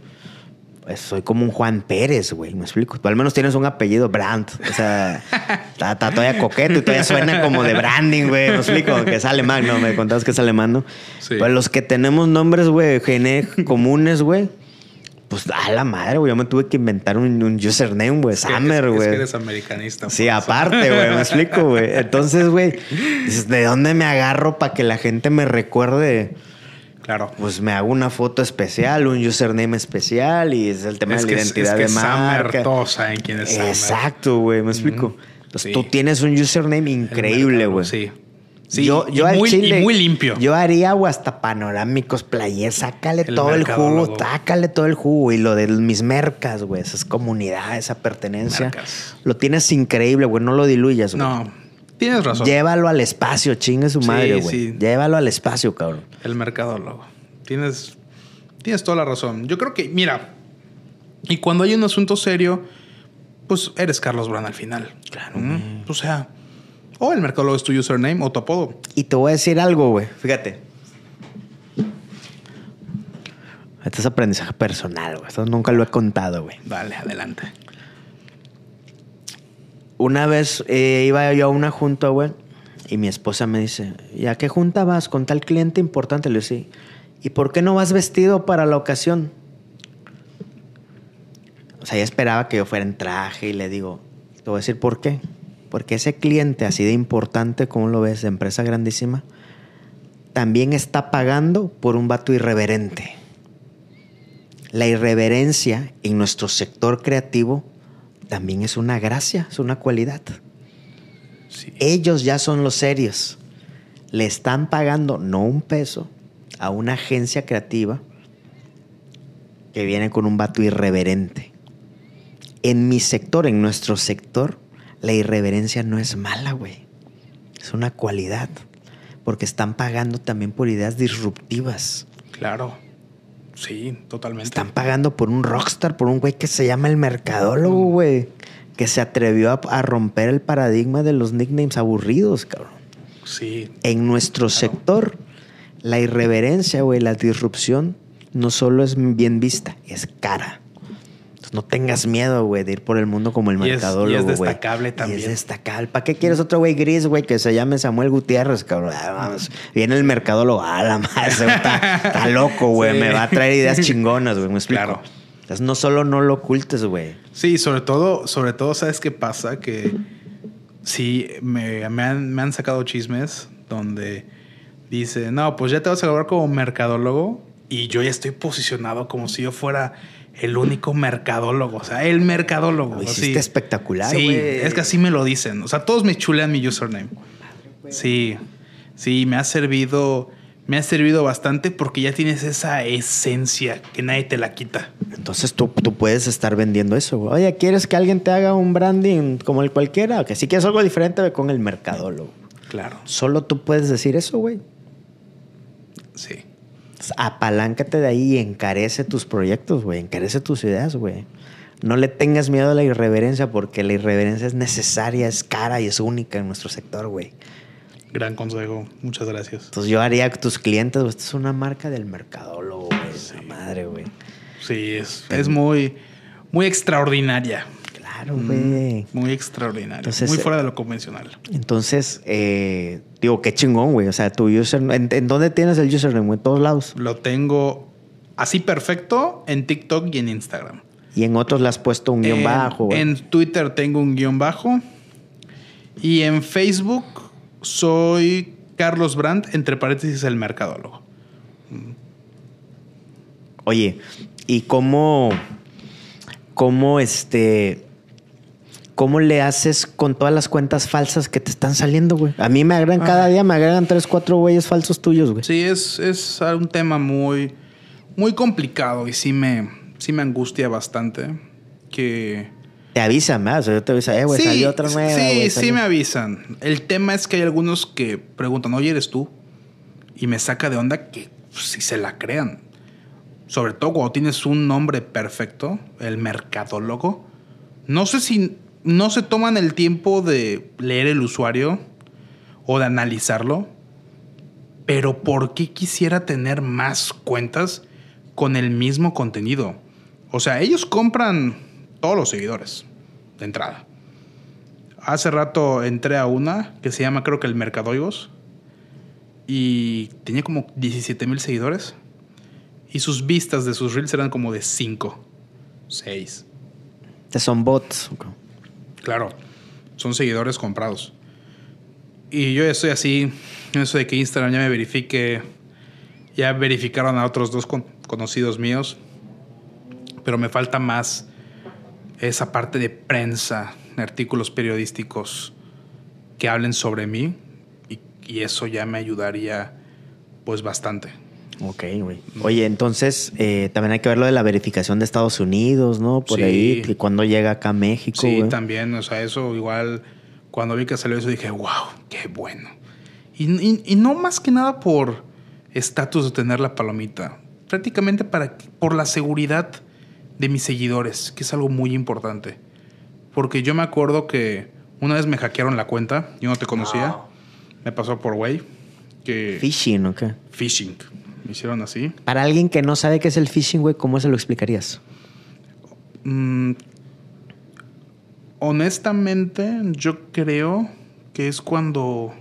soy como un Juan Pérez, güey. ¿Me explico? Tú al menos tienes un apellido Brandt. O sea, está, todavía coqueto y todavía suena como de branding, güey. ¿Me explico? Que es alemán, ¿no? Me contabas que es alemán, ¿no? Sí. Pues los que tenemos nombres, güey, comunes, güey. Pues a la madre, güey. Yo me tuve que inventar un, username, güey. Summer, güey. Es, que eres americanista. Sí, aparte, güey. Me explico, güey. Entonces, güey, ¿de dónde me agarro para que la gente me recuerde? Claro. Pues me hago una foto especial, un username especial y es el tema de la identidad de marca. saben quién es Exacto, güey, me explico. Entonces tú tienes un username increíble, güey. Sí. Sí, yo, yo y, muy, y muy limpio. Yo haría hasta panorámicos, players, sácale todo el jugo, sácale todo el jugo. Y lo de mis mercas, güey, esa es comunidad, esa pertenencia. Lo tienes increíble, güey, no lo diluyas, güey. No, Tienes razón. Llévalo al espacio, chingue su madre, güey. Llévalo al espacio, cabrón. El mercadólogo. Tienes, tienes toda la razón. Yo creo que, mira, y cuando hay un asunto serio, pues eres Carlos Brand al final. Claro. O sea, o el mercadólogo es tu username o tu apodo. Y te voy a decir algo, güey. Fíjate. Este es aprendizaje personal, güey. Esto nunca lo he contado, güey. Vale, adelante una vez eh, iba yo a una junta, güey, y mi esposa me dice, ¿y a qué junta vas con tal cliente importante? Le digo, ¿Y por qué no vas vestido para la ocasión? O sea, ella esperaba que yo fuera en traje y le digo, te voy a decir por qué. Porque ese cliente así de importante, como lo ves, de empresa grandísima, también está pagando por un vato irreverente. La irreverencia en nuestro sector creativo también es una gracia, es una cualidad. Ellos ya son los serios. Le están pagando no un peso a una agencia creativa que viene con un vato irreverente. En mi sector, en nuestro sector, la irreverencia no es mala, güey. Es una cualidad. Porque están pagando también por ideas disruptivas. Claro. Sí, totalmente. Están pagando por un rockstar, por un güey que se llama el mercadólogo, güey. Que se atrevió a, romper el paradigma de los nicknames aburridos, cabrón. Sí. En nuestro sector, la irreverencia, güey, la disrupción, no solo es bien vista, es cara no tengas miedo, güey, de ir por el mundo como el mercadólogo, güey. Y es destacable también. Y es destacable. ¿Para qué quieres otro güey gris, güey, que se llame Samuel Gutiérrez, cabrón? Ah, viene el mercadólogo, ah, la madre, está, loco, güey. Me va a traer ideas chingonas, güey, me explico. Claro. Entonces, no solo no lo ocultes, güey. Sí, sobre todo, sobre todo, ¿sabes qué pasa? Que sí, me, han, me han sacado chismes donde dice, no, pues ya te vas a grabar como mercadólogo y yo ya estoy posicionado como si yo fuera el único mercadólogo, o sea, el mercadólogo. Lo hiciste espectacular, Sí, es que así me lo dicen. O sea, todos me chulean mi username. Sí, sí, me ha servido, me ha servido bastante porque ya tienes esa esencia que nadie te la quita. Entonces tú, tú puedes estar vendiendo eso. Oye, ¿quieres que alguien te haga un branding como el cualquiera? Que si quieres algo diferente, ve con el mercadólogo. Claro. Solo tú puedes decir eso, güey. Sí apaláncate de ahí y encarece tus proyectos, güey. Encarece tus ideas, güey. No le tengas miedo a la irreverencia porque la irreverencia es necesaria, es cara y es única en nuestro sector, güey. Gran consejo. Muchas gracias. Entonces yo haría que tus clientes, güey, esta es una marca del mercadólogo, güey. madre, güey. Sí, es, es muy, muy extraordinaria. Claro, güey. Muy extraordinario. muy fuera de lo convencional. Entonces, eh, digo, qué chingón, güey. O sea, tu user, ¿en, dónde tienes el username? ¿En todos lados? Lo tengo así perfecto en TikTok y en Instagram. ¿Y en otros le has puesto un guion bajo? Güey? En Twitter tengo un guion bajo. Y en Facebook soy Carlos Brandt, entre paréntesis, el mercadólogo. Oye, ¿y cómo, cómo este, cómo le haces con todas las cuentas falsas que te están saliendo, güey? A mí me agregan, cada día me agregan tres, cuatro güeyes falsos tuyos, güey. Sí, es, es un tema muy, muy complicado y sí me, sí me angustia bastante que te avisan más, yo te aviso, eh, güey, salió otra nueva. Sí, sí me avisan. El tema es que hay algunos que preguntan, oye, ¿eres tú? Y me saca de onda que pues, si se la crean. Sobre todo cuando tienes un nombre perfecto, el mercadólogo. No sé si no se toman el tiempo de leer el usuario o de analizarlo. Pero ¿por qué quisiera tener más cuentas con el mismo contenido? O sea, ellos compran todos los seguidores de entrada. Hace rato entré a una que se llama creo que el Mercadoigos y tenía como 17 mil seguidores y sus vistas de sus reels eran como de 5, 6. Son bots. Claro, son seguidores comprados. Y yo estoy así, eso de que Instagram ya me verifique, ya verificaron a otros dos conocidos míos, pero me falta más esa parte de prensa, artículos periodísticos que hablen sobre mí y, eso ya me ayudaría pues bastante. Ok, güey. Oye, entonces eh, también hay que ver lo de la verificación de Estados Unidos, ¿no? Por ahí, que cuando llega acá a México. Sí, también, o sea, eso igual, cuando vi que salió eso dije, wow, qué bueno. Y, no más que nada por estatus de tener la palomita, prácticamente para, por la seguridad de mis seguidores, que es algo muy importante. Porque yo me acuerdo que una vez me hackearon la cuenta, yo no te conocía, me pasó por way. Que ¿Phishing o qué? Phishing. Hicieron así. Para alguien que no sabe qué es el phishing, güey, ¿cómo se lo explicarías? Mm, honestamente, yo creo que es cuando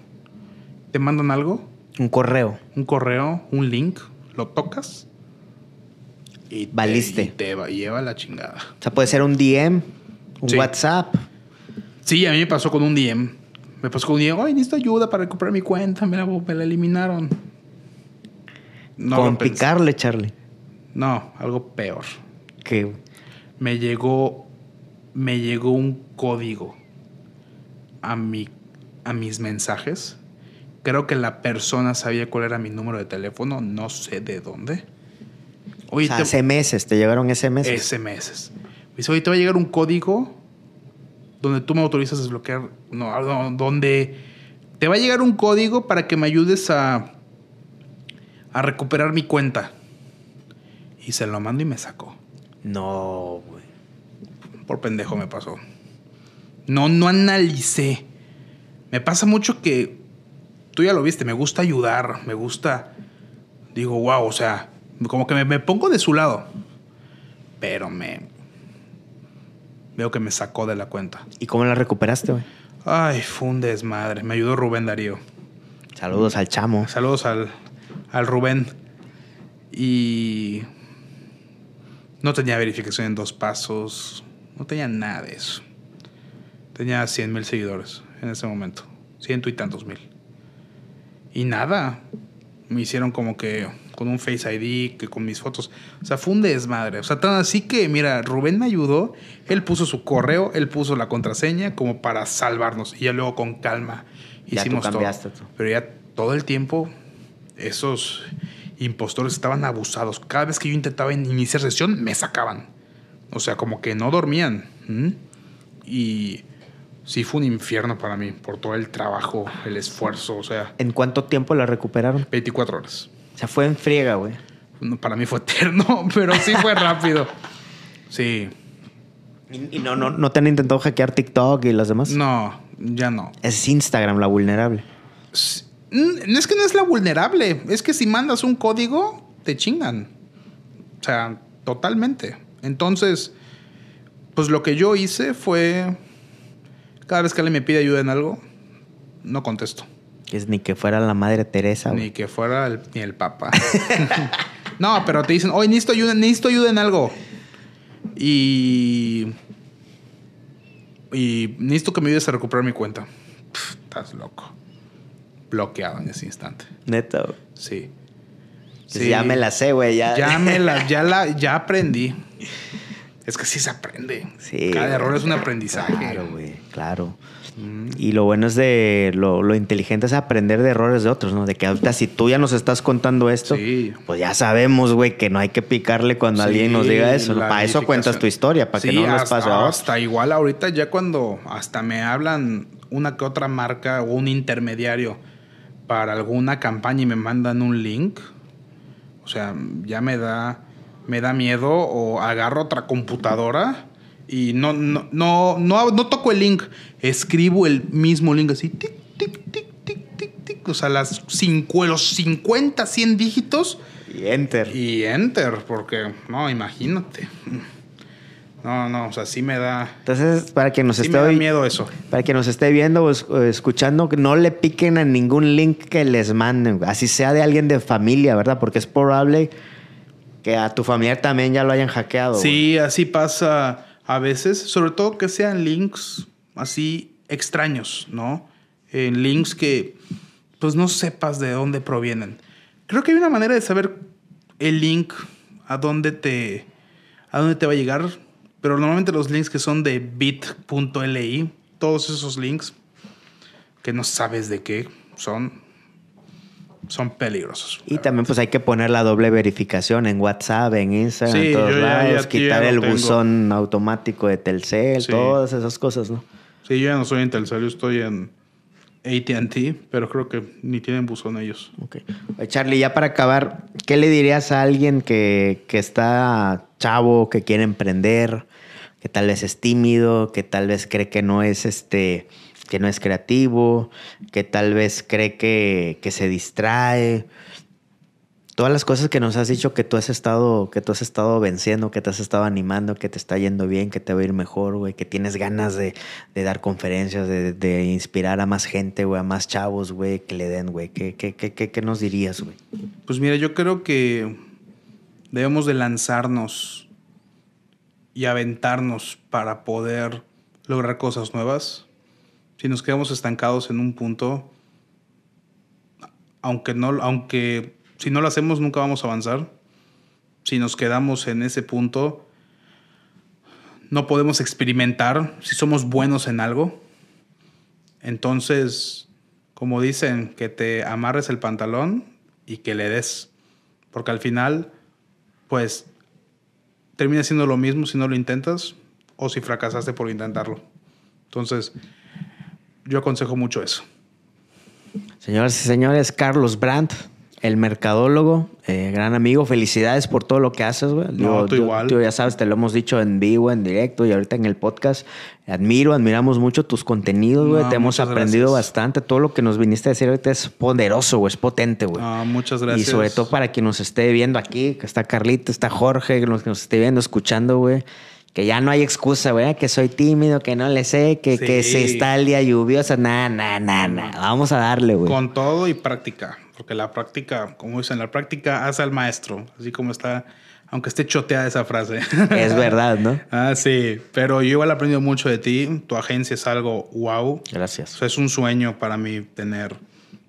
te mandan algo. Un correo. Un correo, un link, lo tocas y Valiste. Te, lleva la chingada. O sea, puede ser un DM, un WhatsApp. Sí, a mí me pasó con un DM. Me pasó con un DM, ay, necesito ayuda para recuperar mi cuenta, me la, me la eliminaron. No con picarle, Charlie. No, algo peor. ¿Qué? Me llegó, me llegó un código a, mi, a mis mensajes. Creo que la persona sabía cuál era mi número de teléfono, no sé de dónde Oye, hace meses, ¿te llegaron SMS? SMS. Me dice, oye, te va a llegar un código donde tú me autorizas a desbloquear, no, donde te va a llegar un código para que me ayudes a, a recuperar mi cuenta. Y se lo mando y me sacó. No, güey. Por pendejo me pasó. No, no analicé. Me pasa mucho que tú ya lo viste, me gusta ayudar, me gusta. Digo, wow, o sea, como que me, pongo de su lado. Pero me. Veo que me sacó de la cuenta. ¿Y cómo la recuperaste, güey? Ay, fue un desmadre. Me ayudó Rubén Darío. Saludos al chamo. Saludos al, al Rubén. Y. No tenía verificación en dos pasos. No tenía nada de eso. Tenía 100 mil seguidores en ese momento. Ciento y tantos mil. Y nada. Me hicieron como que con un Face ID, que con mis fotos. O sea, fue un desmadre. O sea, tan así que, mira, Rubén me ayudó, él puso su correo, él puso la contraseña como para salvarnos. Y ya luego con calma hicimos ya todo. Pero ya todo el tiempo, esos impostores estaban abusados. Cada vez que yo intentaba iniciar sesión, me sacaban. O sea, como que no dormían. Y sí fue un infierno para mí por todo el trabajo, el esfuerzo, o sea. ¿En cuánto tiempo la recuperaron? 24 horas. O sea, fue en friega, güey. Para mí fue eterno, pero sí fue rápido. Sí. ¿Y, no, no, no te han intentado hackear TikTok y las demás? No, ya no. Es Instagram la vulnerable. No es que no es la vulnerable, es que si mandas un código, te chingan. O sea, totalmente. Entonces, pues lo que yo hice fue, cada vez que alguien me pide ayuda en algo, no contesto. Es ni que fuera la Madre Teresa. Ni que fuera el, ni el Papa. no, pero te dicen, oye, necesito ayuda, necesito ayuda en algo. Y... Y necesito que me ayudes a recuperar mi cuenta. estás loco. Bloqueado en ese instante. Neto. Sí. sí. Ya me la sé, güey. Ya. ya me la, ya la, ya aprendí. Es que sí se aprende. Sí. Cada error es un aprendizaje. Claro, güey. Claro. Y lo bueno es de lo, inteligente es aprender de errores de otros, ¿no? De que ahorita si tú ya nos estás contando esto, pues ya sabemos, güey, que no hay que picarle cuando alguien nos diga eso. Para eso cuentas tu historia, para que no nos pase a Hasta igual ahorita ya cuando hasta me hablan una que otra marca o un intermediario para alguna campaña y me mandan un link, o sea, ya me da me da miedo o agarro otra computadora y no, no, no, no, no toco el link, escribo el mismo link así, tic, tic, tic, tic, tic, tic, o sea, las cinco, los 50, 100 dígitos. Y enter. Y enter, porque, no, imagínate. No, no, o sea, sí me da. Entonces, para que nos sí esté. Me da miedo eso. Para que nos esté viendo o escuchando, no le piquen a ningún link que les manden, así sea de alguien de familia, ¿verdad? Porque es probable que a tu familiar también ya lo hayan hackeado. Sí, así pasa a veces, sobre todo que sean links así extraños, ¿no? En links que pues no sepas de dónde provienen. Creo que hay una manera de saber el link a dónde te a dónde te va a llegar, pero normalmente los links que son de bit.li, todos esos links que no sabes de qué son son peligrosos. Y también pues hay que poner la doble verificación en WhatsApp, en Instagram, en todos lados, quitar el buzón automático de Telcel, todas esas cosas, ¿no? Sí, yo ya no soy en Telcel, yo estoy en ATT, pero creo que ni tienen buzón ellos. Ok. Charlie, ya para acabar, ¿qué le dirías a alguien que, que está chavo, que quiere emprender, que tal vez es tímido, que tal vez cree que no es este que no es creativo, que tal vez cree que, se distrae. Todas las cosas que nos has dicho que tú has estado, que tú has estado venciendo, que te has estado animando, que te está yendo bien, que te va a ir mejor, güey, que tienes ganas de, dar conferencias, de, inspirar a más gente, güey, a más chavos, güey, que le den, güey. ¿Qué, qué, qué, qué nos dirías, güey? Pues mira, yo creo que debemos de lanzarnos y aventarnos para poder lograr cosas nuevas si nos quedamos estancados en un punto, aunque no, aunque si no lo hacemos nunca vamos a avanzar. Si nos quedamos en ese punto, no podemos experimentar si somos buenos en algo. Entonces, como dicen, que te amarres el pantalón y que le des. Porque al final, pues, termina siendo lo mismo si no lo intentas o si fracasaste por intentarlo. Entonces, yo aconsejo mucho eso. Señoras y señores, Carlos Brandt, el mercadólogo, eh, gran amigo, felicidades por todo lo que haces, güey. No, tú, igual. Tú, ya sabes, te lo hemos dicho en vivo, en directo y ahorita en el podcast. Admiro, admiramos mucho tus contenidos, güey. te hemos aprendido bastante. Todo lo que nos viniste a decir ahorita es poderoso, güey, es potente, güey. Ah, muchas gracias. Y sobre todo para quien nos esté viendo aquí, que está Carlito, está Jorge, que nos, que nos esté viendo, escuchando, güey que ya no hay excusa, güey, que soy tímido, que no le sé, que, que se está el día lluvioso. Nada, nada, nada. Vamos a darle, güey. Con todo y práctica. Porque la práctica, como dicen, la práctica hace al maestro. Así como está, aunque esté choteada esa frase. Es verdad, ¿no? ah, sí. Pero yo igual he aprendido mucho de ti. Tu agencia es algo wow. Gracias. es un sueño para mí tener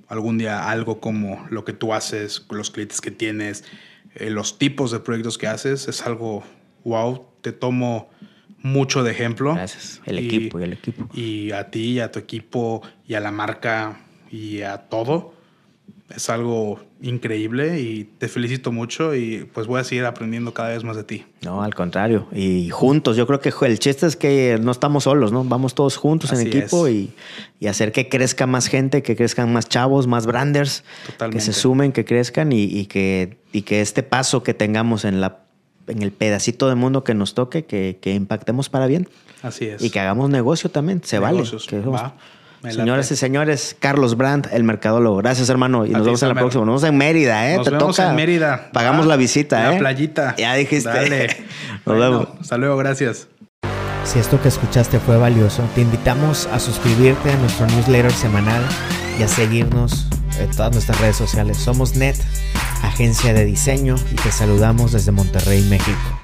algún día algo como lo que tú haces, los clientes que tienes, eh, los tipos de proyectos que haces. Es algo wow, te tomo mucho de ejemplo. Gracias. El equipo y el equipo. Y a ti, y a tu equipo, y a la marca, y a todo. Es algo increíble y te felicito mucho y pues voy a seguir aprendiendo cada vez más de ti. No, al contrario. Y juntos, yo creo que el chiste es que no estamos solos, ¿no? Vamos todos juntos en equipo y, hacer que crezca más gente, que crezcan más chavos, más branders, que se sumen, que crezcan y, que, y que este paso que tengamos en la en el pedacito de mundo que nos toque, que, que, impactemos para bien. Así es. Y que hagamos negocio también, se vale. Señoras y señores, Carlos Brandt, el mercadólogo. Gracias, hermano. Y nos vemos en la próxima. Nos vemos en Mérida, ¿eh? Nos vemos en Mérida. Pagamos ah, la visita, la ¿eh? La playita. Ya dijiste. Dale. nos vemos. Hasta luego, gracias. Si esto que escuchaste fue valioso, te invitamos a suscribirte a nuestro newsletter semanal y a seguirnos en todas nuestras redes sociales. Somos NET, agencia de diseño, y te saludamos desde Monterrey, México.